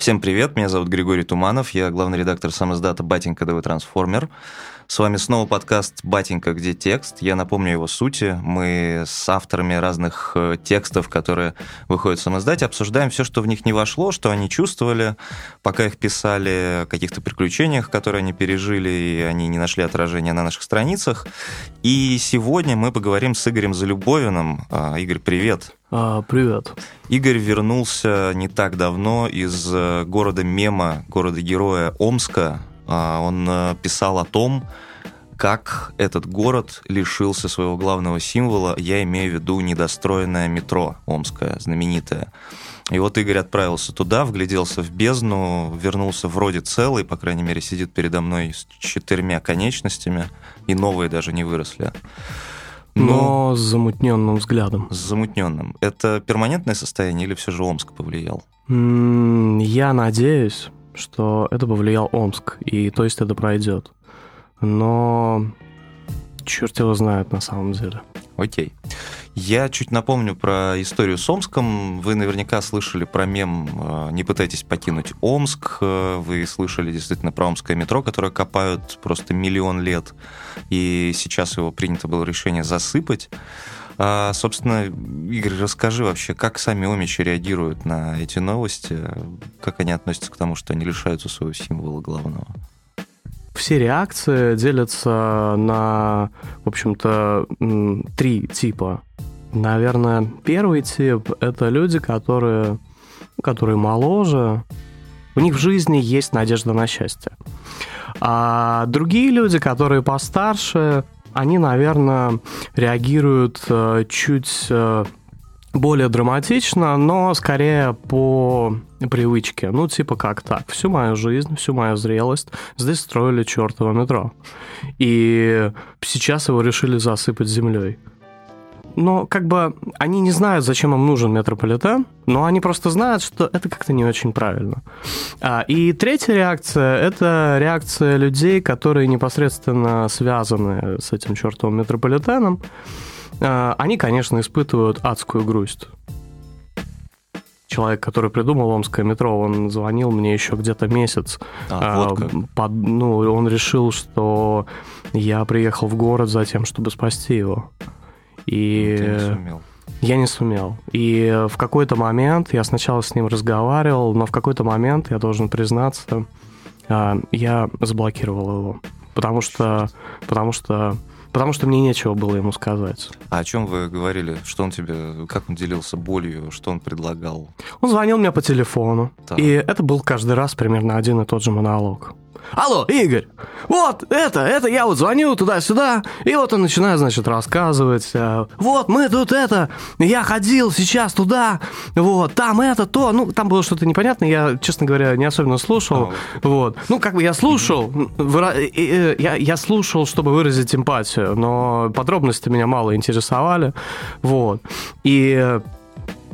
Всем привет, меня зовут Григорий Туманов, я главный редактор самоздата «Батенька ДВ Трансформер». С вами снова подкаст «Батенька. Где текст?». Я напомню его сути. Мы с авторами разных э, текстов, которые выходят в самоздате, обсуждаем все, что в них не вошло, что они чувствовали, пока их писали, о каких-то приключениях, которые они пережили, и они не нашли отражения на наших страницах. И сегодня мы поговорим с Игорем Залюбовиным. А, Игорь, привет. А, привет. Игорь вернулся не так давно из э, города Мема, города-героя Омска, он э, писал о том, как этот город лишился своего главного символа, я имею в виду недостроенное метро омское, знаменитое. И вот Игорь отправился туда, вгляделся в бездну, вернулся вроде целый, по крайней мере, сидит передо мной с четырьмя конечностями, и новые даже не выросли. Но, Но с замутненным взглядом. С замутненным. Это перманентное состояние или все же Омск повлиял? Я надеюсь, что это повлиял Омск, и то есть это пройдет. Но черт его знает на самом деле. Окей. Я чуть напомню про историю с Омском. Вы наверняка слышали про мем э, «Не пытайтесь покинуть Омск». Вы слышали действительно про омское метро, которое копают просто миллион лет. И сейчас его принято было решение засыпать. А, собственно, Игорь, расскажи вообще, как сами омичи реагируют на эти новости, как они относятся к тому, что они лишаются своего символа главного? Все реакции делятся на, в общем-то, три типа. Наверное, первый тип — это люди, которые, которые моложе, у них в жизни есть надежда на счастье. А другие люди, которые постарше, они, наверное, реагируют э, чуть э, более драматично, но скорее по привычке. Ну, типа как так. Всю мою жизнь, всю мою зрелость здесь строили чертово метро. И сейчас его решили засыпать землей но как бы они не знают, зачем им нужен метрополитен, но они просто знают, что это как-то не очень правильно. А, и третья реакция – это реакция людей, которые непосредственно связаны с этим чертовым метрополитеном. А, они, конечно, испытывают адскую грусть человек, который придумал Омское метро, он звонил мне еще где-то месяц. А, вот как. Под, ну, он решил, что я приехал в город за тем, чтобы спасти его. И Ты не сумел. Я не сумел. И в какой-то момент я сначала с ним разговаривал, но в какой-то момент, я должен признаться, а, я заблокировал его. Потому что, потому что потому что мне нечего было ему сказать. А о чем вы говорили? Что он тебе, как он делился болью, что он предлагал? Он звонил мне по телефону, так. и это был каждый раз примерно один и тот же монолог. Алло, Игорь, вот это, это я вот звоню туда-сюда, и вот он начинает, значит, рассказывать, э, вот мы тут это, я ходил сейчас туда, вот, там это, то, ну, там было что-то непонятное, я, честно говоря, не особенно слушал, а, вот, ну, как бы я слушал, выра... я, я слушал, чтобы выразить эмпатию, но подробности меня мало интересовали, вот, и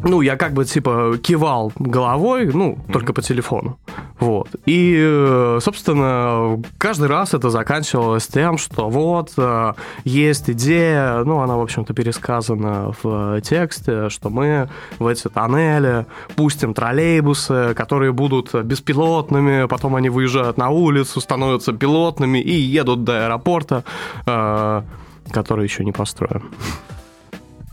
ну, я как бы, типа, кивал головой, ну, mm-hmm. только по телефону. Вот. И, э, собственно, каждый раз это заканчивалось тем, что вот, э, есть идея, ну, она, в общем-то, пересказана в тексте, что мы в эти тоннели пустим троллейбусы, которые будут беспилотными, потом они выезжают на улицу, становятся пилотными и едут до аэропорта, э, который еще не построен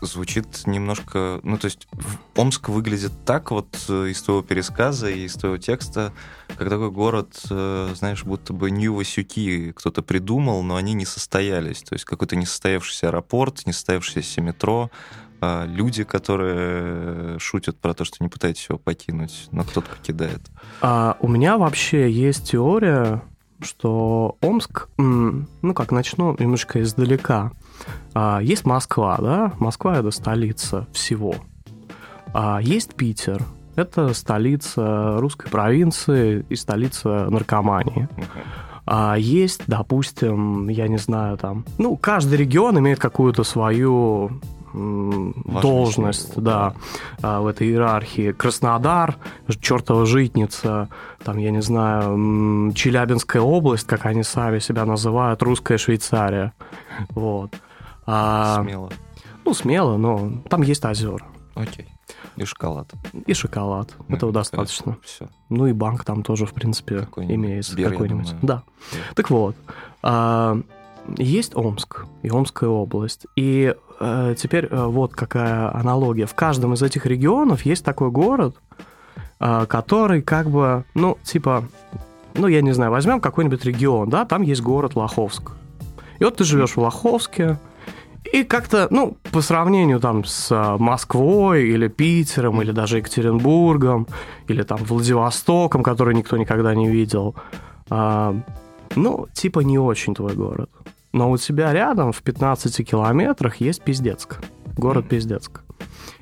звучит немножко... Ну, то есть Омск выглядит так вот э, из твоего пересказа и из твоего текста, как такой город, э, знаешь, будто бы Нью-Васюки кто-то придумал, но они не состоялись. То есть какой-то несостоявшийся аэропорт, несостоявшееся метро, а люди, которые шутят про то, что не пытаетесь его покинуть, но кто-то покидает. А, у меня вообще есть теория, что Омск, ну как, начну немножко издалека. А, есть Москва, да? Москва это столица всего. А есть Питер, это столица русской провинции и столица наркомании. А есть, допустим, я не знаю, там, ну, каждый регион имеет какую-то свою должность, да, а, в этой иерархии. Краснодар, чертова житница, там, я не знаю, Челябинская область, как они сами себя называют, русская Швейцария. Вот. А, смело. Ну, смело, но там есть озера. Окей. И шоколад. И шоколад. Ну, Этого достаточно. Все. Ну и банк там тоже, в принципе, какой имеется. Сбер, какой-нибудь. Да. Так вот. А, есть Омск и Омская область. И теперь э, вот какая аналогия. В каждом из этих регионов есть такой город, э, который как бы, ну, типа, ну, я не знаю, возьмем какой-нибудь регион, да, там есть город Лоховск. И вот ты живешь в Лоховске, и как-то, ну, по сравнению там с Москвой или Питером, или даже Екатеринбургом, или там Владивостоком, который никто никогда не видел, э, ну, типа не очень твой город. Но у тебя рядом в 15 километрах есть Пиздецк. Город Пиздецк.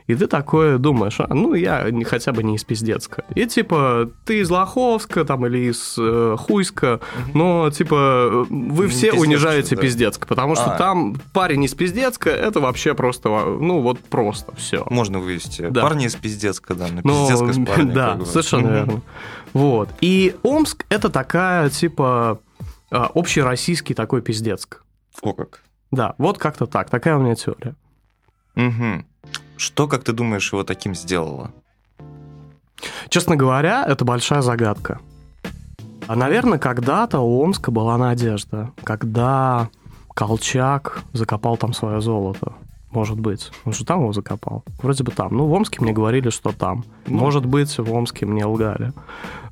И ты такое думаешь, а, ну, я не, хотя бы не из Пиздецка. И типа, ты из Лоховска там или из э, Хуйска, но типа вы все Пиздецк, унижаете да. Пиздецк, потому что а. там парень из Пиздецка, это вообще просто, ну, вот просто все. Можно вывести. Да. Парни из Пиздецка, да, на Пиздецка но, с парнем. Да, совершенно верно. Вот. И Омск это такая, типа, общероссийский такой Пиздецк. О как. Да, вот как-то так, такая у меня теория. Угу. Что, как ты думаешь, его таким сделало? Честно говоря, это большая загадка. А, наверное, когда-то у Омска была надежда, когда Колчак закопал там свое золото. Может быть. Он же там его закопал. Вроде бы там. Ну, в Омске мне говорили, что там. Ну. Может быть, в Омске мне лгали.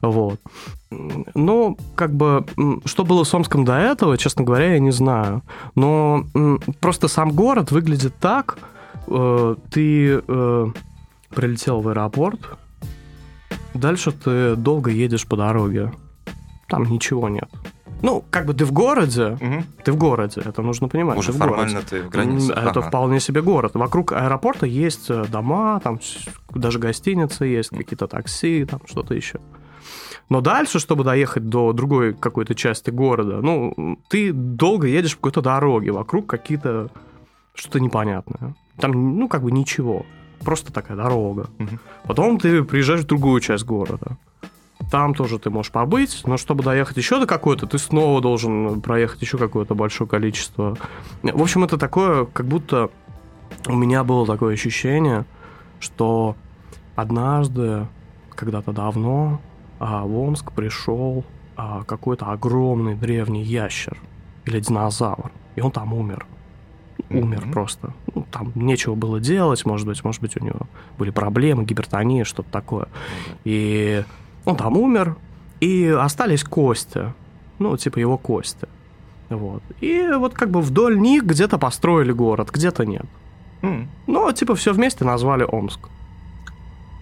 Вот. Ну, как бы, что было с Омском до этого, честно говоря, я не знаю. Но просто сам город выглядит так, э, ты э, прилетел в аэропорт, дальше ты долго едешь по дороге, там ничего нет. Ну, как бы ты в городе, угу. ты в городе, это нужно понимать. Уже ты формально ты в границе. Это ага. вполне себе город. Вокруг аэропорта есть э, дома, там даже гостиницы есть, какие-то такси, там что-то еще. Но дальше, чтобы доехать до другой какой-то части города, ну, ты долго едешь по какой-то дороге, вокруг какие-то что-то непонятное. Там, ну, как бы ничего. Просто такая дорога. Угу. Потом ты приезжаешь в другую часть города. Там тоже ты можешь побыть, но чтобы доехать еще до какой-то, ты снова должен проехать еще какое-то большое количество. В общем, это такое, как будто у меня было такое ощущение, что однажды, когда-то давно, а, в Омск пришел а, какой-то огромный древний ящер или динозавр, и он там умер умер mm-hmm. просто. Ну, там нечего было делать, может быть, может быть, у него были проблемы, гипертония, что-то такое. Mm-hmm. И он там умер, и остались кости. Ну, типа его кости. Вот. И вот как бы вдоль них где-то построили город, где-то нет. Mm. Ну, типа все вместе назвали Омск.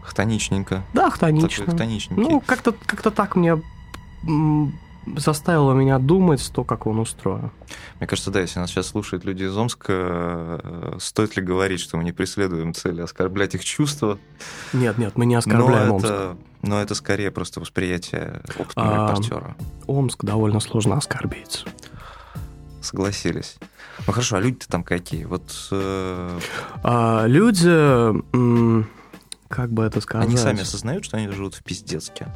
Хтоничненько. Да, хтонично. Ну, как-то как так мне заставило меня думать то, как он устроен. Мне кажется, да, если нас сейчас слушают люди из Омска, э, стоит ли говорить, что мы не преследуем цели оскорблять их чувства? Нет, нет, мы не оскорбляем но Омск. Это, но это скорее просто восприятие опытного а, репортера. Омск довольно сложно оскорбить. Согласились. Ну хорошо, а люди-то там какие? Вот э... а, люди, как бы это сказать? Они сами осознают, что они живут в пиздецке.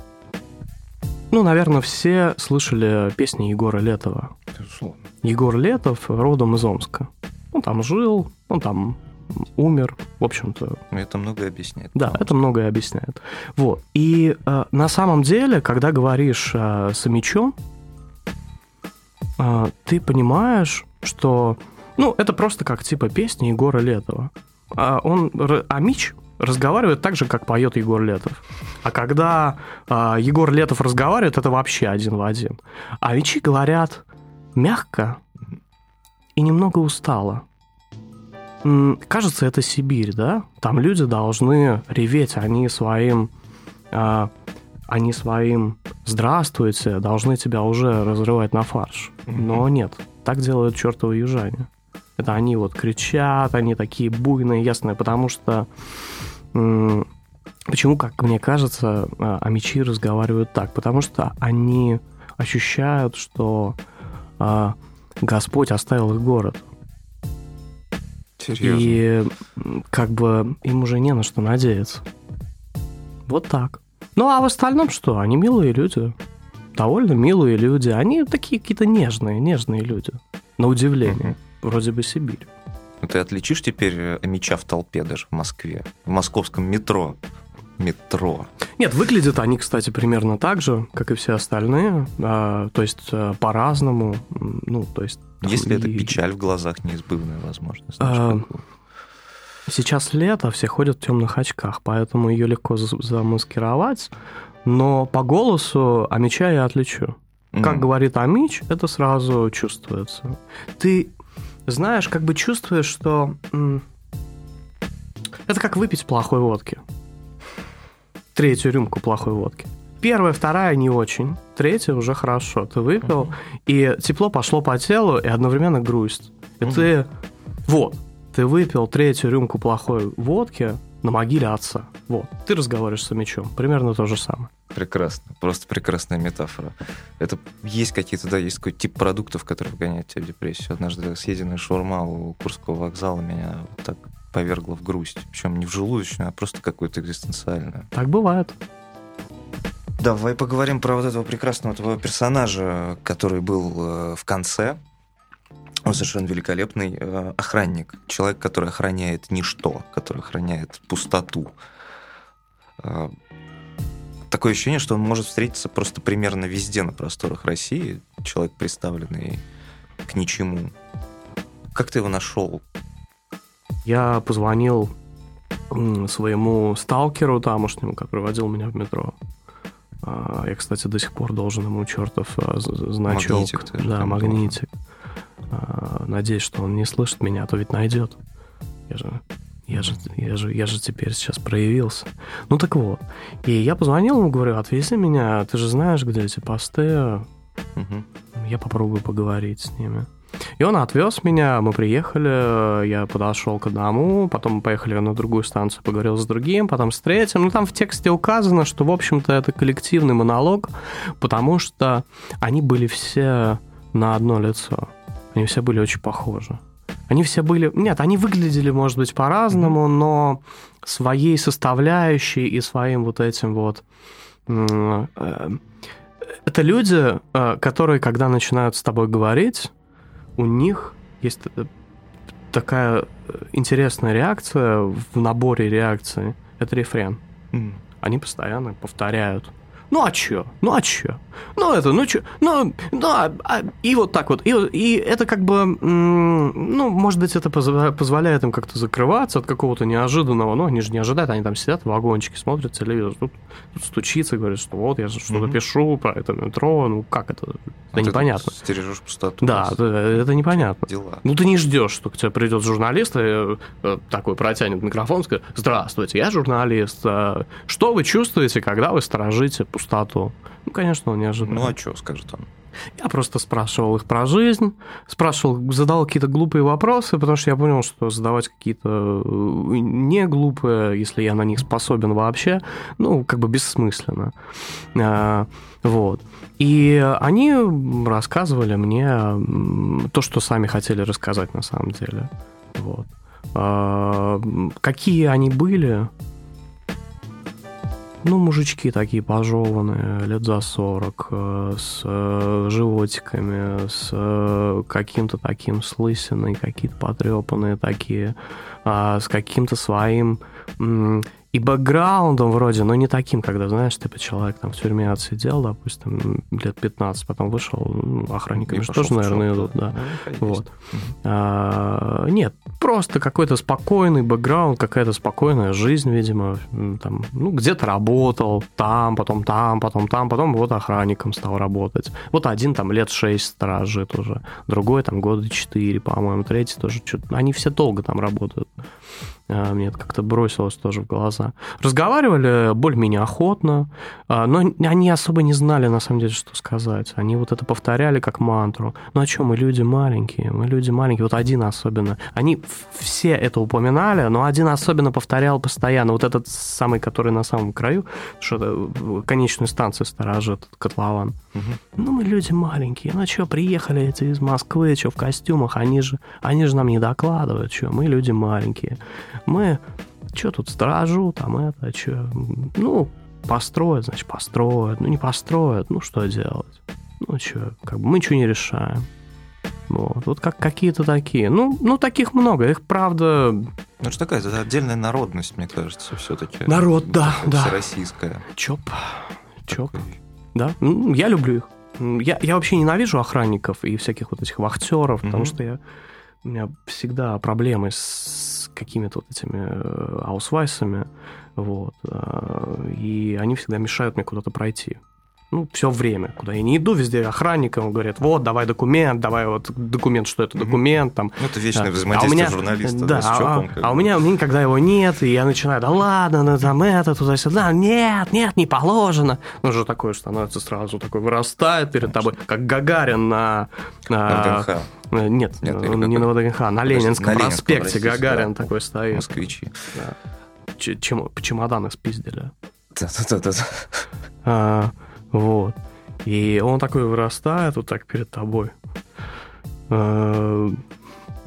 Ну, наверное, все слышали песни Егора Летова. Безусловно. Егор Летов родом из Омска. Он там жил, он там умер, в общем-то. Это многое объясняет. Да, это многое объясняет. Вот. И э, на самом деле, когда говоришь э, с Амичом, э, ты понимаешь, что... Ну, это просто как типа песни Егора Летова. А он, Амич разговаривает так же, как поет Егор Летов. А когда э, Егор Летов разговаривает, это вообще один в один. А Вичи говорят мягко и немного устало. Кажется, это Сибирь, да? Там люди должны реветь, они своим... Э, они своим «здравствуйте» должны тебя уже разрывать на фарш. Но нет, так делают чертовы южане. Это они вот кричат, они такие буйные, ясные, потому что Почему, как мне кажется, а, амичи разговаривают так? Потому что они ощущают, что а, Господь оставил их город. Серьезно? И как бы им уже не на что надеяться. Вот так. Ну а в остальном что? Они милые люди. Довольно милые люди. Они такие какие-то нежные, нежные люди. На удивление. Угу. Вроде бы Сибирь. Ну, ты отличишь теперь меча в толпе даже в Москве, в московском метро? Метро. Нет, выглядят они, кстати, примерно так же, как и все остальные. А, то есть а, по-разному. Ну, то есть. Если и... это печаль в глазах, неизбывная возможность. А, сейчас лето, все ходят в темных очках, поэтому ее легко замаскировать. Но по голосу Амича я отличу. Mm-hmm. Как говорит Амич, это сразу чувствуется. Ты знаешь, как бы чувствуешь, что это как выпить плохой водки. Третью рюмку плохой водки. Первая, вторая не очень, третья уже хорошо. Ты выпил, uh-huh. и тепло пошло по телу, и одновременно грусть. И uh-huh. ты... Вот, ты выпил третью рюмку плохой водки на могиле отца. Вот, ты разговариваешь с мечом. Примерно то же самое. Прекрасно. Просто прекрасная метафора. Это есть какие-то, да, есть какой-то тип продуктов, которые вгоняют тебя в депрессию. Однажды съеденная шаурма у Курского вокзала меня вот так повергло в грусть. Причем не в желудочную, а просто какую-то экзистенциальную. Так бывает. Давай поговорим про вот этого прекрасного твоего персонажа, который был э, в конце. Он совершенно великолепный э, охранник. Человек, который охраняет ничто, который охраняет пустоту. Э, такое ощущение, что он может встретиться просто примерно везде на просторах России. Человек, представленный к ничему. Как ты его нашел? Я позвонил своему сталкеру тамошнему, который водил меня в метро. А, я, кстати, до сих пор должен ему чертов а, значок. Магнитик. Да, магнитик. Должен. Надеюсь, что он не слышит меня, а то ведь найдет. Я же я же, я, же, я же теперь сейчас проявился. Ну так вот. И я позвонил ему, говорю, отвези меня, ты же знаешь, где эти посты. Угу. Я попробую поговорить с ними. И он отвез меня, мы приехали, я подошел к одному, потом мы поехали на другую станцию, поговорил с другим, потом с третьим. Ну, там в тексте указано, что, в общем-то, это коллективный монолог, потому что они были все на одно лицо. Они все были очень похожи. Они все были... Нет, они выглядели, может быть, по-разному, но своей составляющей и своим вот этим вот... Э, это люди, э, которые, когда начинают с тобой говорить, у них есть э, такая интересная реакция в наборе реакций. Это рефрен. Mm. Они постоянно повторяют ну а чё? Ну а чё? Ну это, ну чё? Ну, ну а, а, и вот так вот. И, и это как бы, ну, может быть, это позволяет им как-то закрываться от какого-то неожиданного. Ну, они же не ожидают, они там сидят в вагончике, смотрят телевизор, тут, тут стучится, говорят, что вот я что-то mm-hmm. пишу про это метро, ну как это? Это а непонятно. Ты стережешь пустоту. Да, это, это непонятно. Дела. Ну ты не ждешь, что к тебе придет журналист и э, такой протянет микрофон скажет, здравствуйте, я журналист. А что вы чувствуете, когда вы сторожите пустоту. Ну, конечно, он не ожидал. Ну, а что скажет он? Я просто спрашивал их про жизнь, спрашивал, задал какие-то глупые вопросы, потому что я понял, что задавать какие-то э, не глупые, если я на них способен вообще, ну, как бы бессмысленно. А, вот. И они рассказывали мне то, что сами хотели рассказать на самом деле. Вот. А, какие они были, ну, мужички такие пожеванные, лет за 40, э, с э, животиками, с э, каким-то таким с какие-то потрепанные такие, а, с каким-то своим и бэкграундом вроде, но не таким, когда, знаешь, типа человек там в тюрьме отсидел, допустим, лет 15, потом вышел, ну, охранниками же тоже, наверное, идут, да. Ну, вот. А, нет, просто какой-то спокойный бэкграунд, какая-то спокойная жизнь, видимо, там, ну, где-то работал, там, потом там, потом там, потом вот охранником стал работать. Вот один там лет 6 сторожит уже, другой там года 4, по-моему, третий тоже, они все долго там работают. А, мне это как-то бросилось тоже в глаза. Разговаривали более-менее охотно, а, но они особо не знали, на самом деле, что сказать. Они вот это повторяли как мантру. Ну а что, мы люди маленькие, мы люди маленькие. Вот один особенно. Они все это упоминали, но один особенно повторял постоянно. Вот этот самый, который на самом краю, что конечную станцию сторожит, котлован. Угу. Ну, мы люди маленькие. Ну, что, приехали эти из Москвы, что, в костюмах, они же, они же нам не докладывают, что, мы люди маленькие мы что тут стражу, там это, что, ну, построят, значит, построят, ну, не построят, ну, что делать? Ну, что, как бы мы ничего не решаем. Вот, вот как какие-то такие. Ну, ну, таких много. Их, правда... Ну, это же такая это отдельная народность, мне кажется, все-таки. Народ, да, да. Российская. Чоп. Чоп. Такой. Да, я люблю их. Я, я вообще ненавижу охранников и всяких вот этих вахтеров, mm-hmm. потому что я, у меня всегда проблемы с какими-то вот этими э, аусвайсами, вот, э, и они всегда мешают мне куда-то пройти ну, все время, куда я не иду, везде охранникам говорят, вот, давай документ, давай вот документ, что это документ, там. Ну, это вечное да. взаимодействие а меня, журналиста, да, с ЧОПом. А, а у меня, у меня никогда его нет, и я начинаю, да ладно, ну, там это, туда-сюда, нет, нет, не положено. Ну, уже такое становится сразу, такой вырастает перед тобой, как Гагарин на... на ВДНХ. Нет, нет не на ВДНХ, на Ленинском проспекте Гагарин такой стоит. Москвичи. Да. Чем, чемоданы спиздили. Да-да-да. А, вот. И он такой вырастает вот так перед тобой. Э,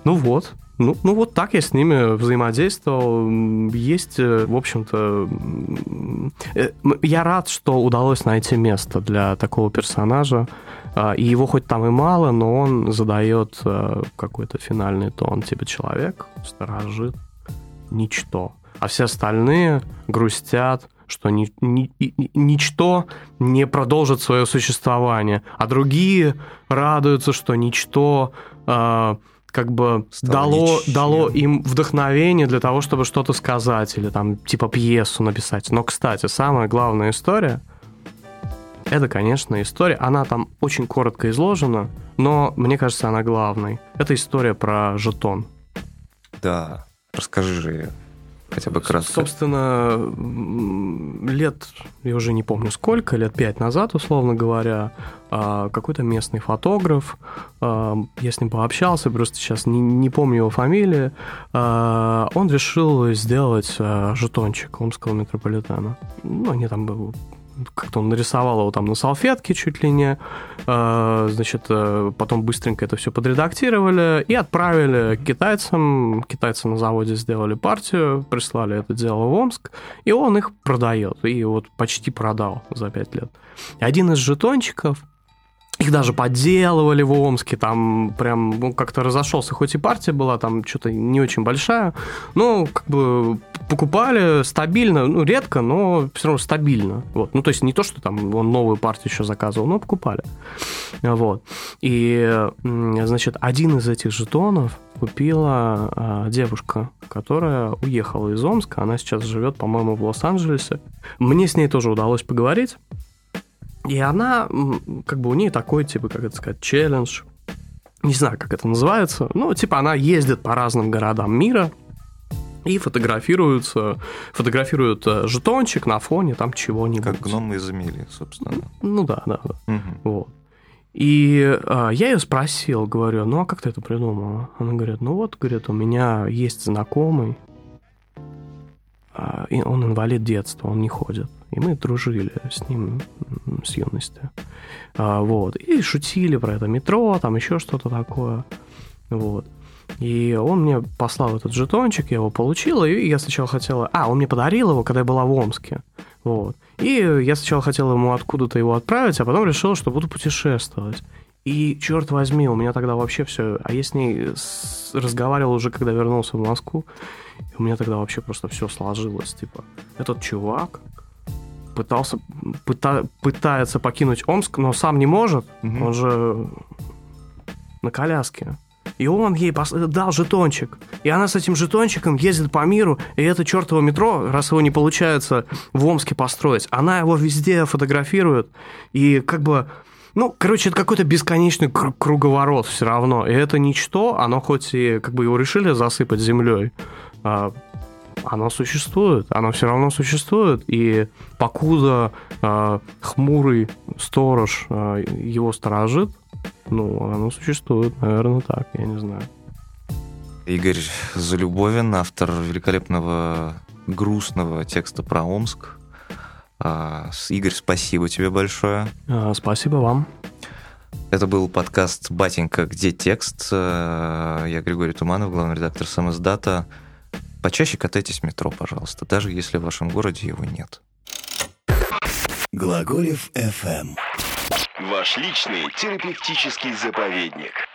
ну вот. Ну, ну вот так я с ними взаимодействовал. Есть, э, в общем-то, э, я рад, что удалось найти место для такого персонажа. И его хоть там и мало, но он задает какой-то финальный тон. Типа человек сторожит ничто. А все остальные грустят, что ни, ни, ничто не продолжит свое существование, а другие радуются, что ничто э, как бы дало, дало им вдохновение для того, чтобы что-то сказать или там типа пьесу написать. Но, кстати, самая главная история это, конечно, история. Она там очень коротко изложена, но мне кажется, она главной. Это история про жетон. Да, расскажи же ее хотя бы кратко? Собственно, лет, я уже не помню сколько, лет пять назад, условно говоря, а, какой-то местный фотограф, а, я с ним пообщался, просто сейчас не, не помню его фамилии, а, он решил сделать жетончик Омского метрополитена. Ну, они там как-то он нарисовал его там на салфетке чуть ли не, э, значит, э, потом быстренько это все подредактировали и отправили китайцам. Китайцы на заводе сделали партию, прислали это дело в Омск, и он их продает, и вот почти продал за пять лет. Один из жетончиков их даже подделывали в Омске, там прям ну, как-то разошелся, хоть и партия была там что-то не очень большая, но как бы покупали стабильно, ну, редко, но все равно стабильно. Вот. Ну, то есть не то, что там он новую партию еще заказывал, но покупали. Вот. И, значит, один из этих жетонов купила а, девушка, которая уехала из Омска. Она сейчас живет, по-моему, в Лос-Анджелесе. Мне с ней тоже удалось поговорить. И она, как бы у нее такой, типа, как это сказать, челлендж. Не знаю, как это называется. Ну, типа, она ездит по разным городам мира и фотографируется, фотографирует э, жетончик на фоне там чего-нибудь. Как гномы из Эмилии, собственно. Ну да, да, да. Угу. Вот. И э, я ее спросил, говорю, ну а как ты это придумала? Она говорит, ну вот, говорит, у меня есть знакомый, э, и он инвалид детства, он не ходит. И мы дружили с ним с юности. А, вот. И шутили про это метро, там еще что-то такое. Вот. И он мне послал этот жетончик, я его получил, и я сначала хотела... А, он мне подарил его, когда я была в Омске. Вот. И я сначала хотела ему откуда-то его отправить, а потом решила, что буду путешествовать. И, черт возьми, у меня тогда вообще все... А я с ней разговаривал уже, когда вернулся в Москву. И у меня тогда вообще просто все сложилось. Типа, этот чувак пытался, пыта, пытается покинуть Омск, но сам не может. Угу. Он же на коляске. И он ей дал жетончик. И она с этим жетончиком ездит по миру, и это чертово метро, раз его не получается в Омске построить, она его везде фотографирует. И как бы... Ну, короче, это какой-то бесконечный круговорот все равно. И это ничто, оно хоть и как бы его решили засыпать землей, а, оно существует, оно все равно существует, и покуда э, хмурый сторож э, его сторожит, ну, оно существует, наверное, так, я не знаю. Игорь Залюбовин, автор великолепного грустного текста про Омск. А, Игорь, спасибо тебе большое. А, спасибо вам. Это был подкаст «Батенька. Где текст?». Я Григорий Туманов, главный редактор «Самоздата». Почаще катайтесь в метро, пожалуйста, даже если в вашем городе его нет. Глаголев FM. Ваш личный терапевтический заповедник.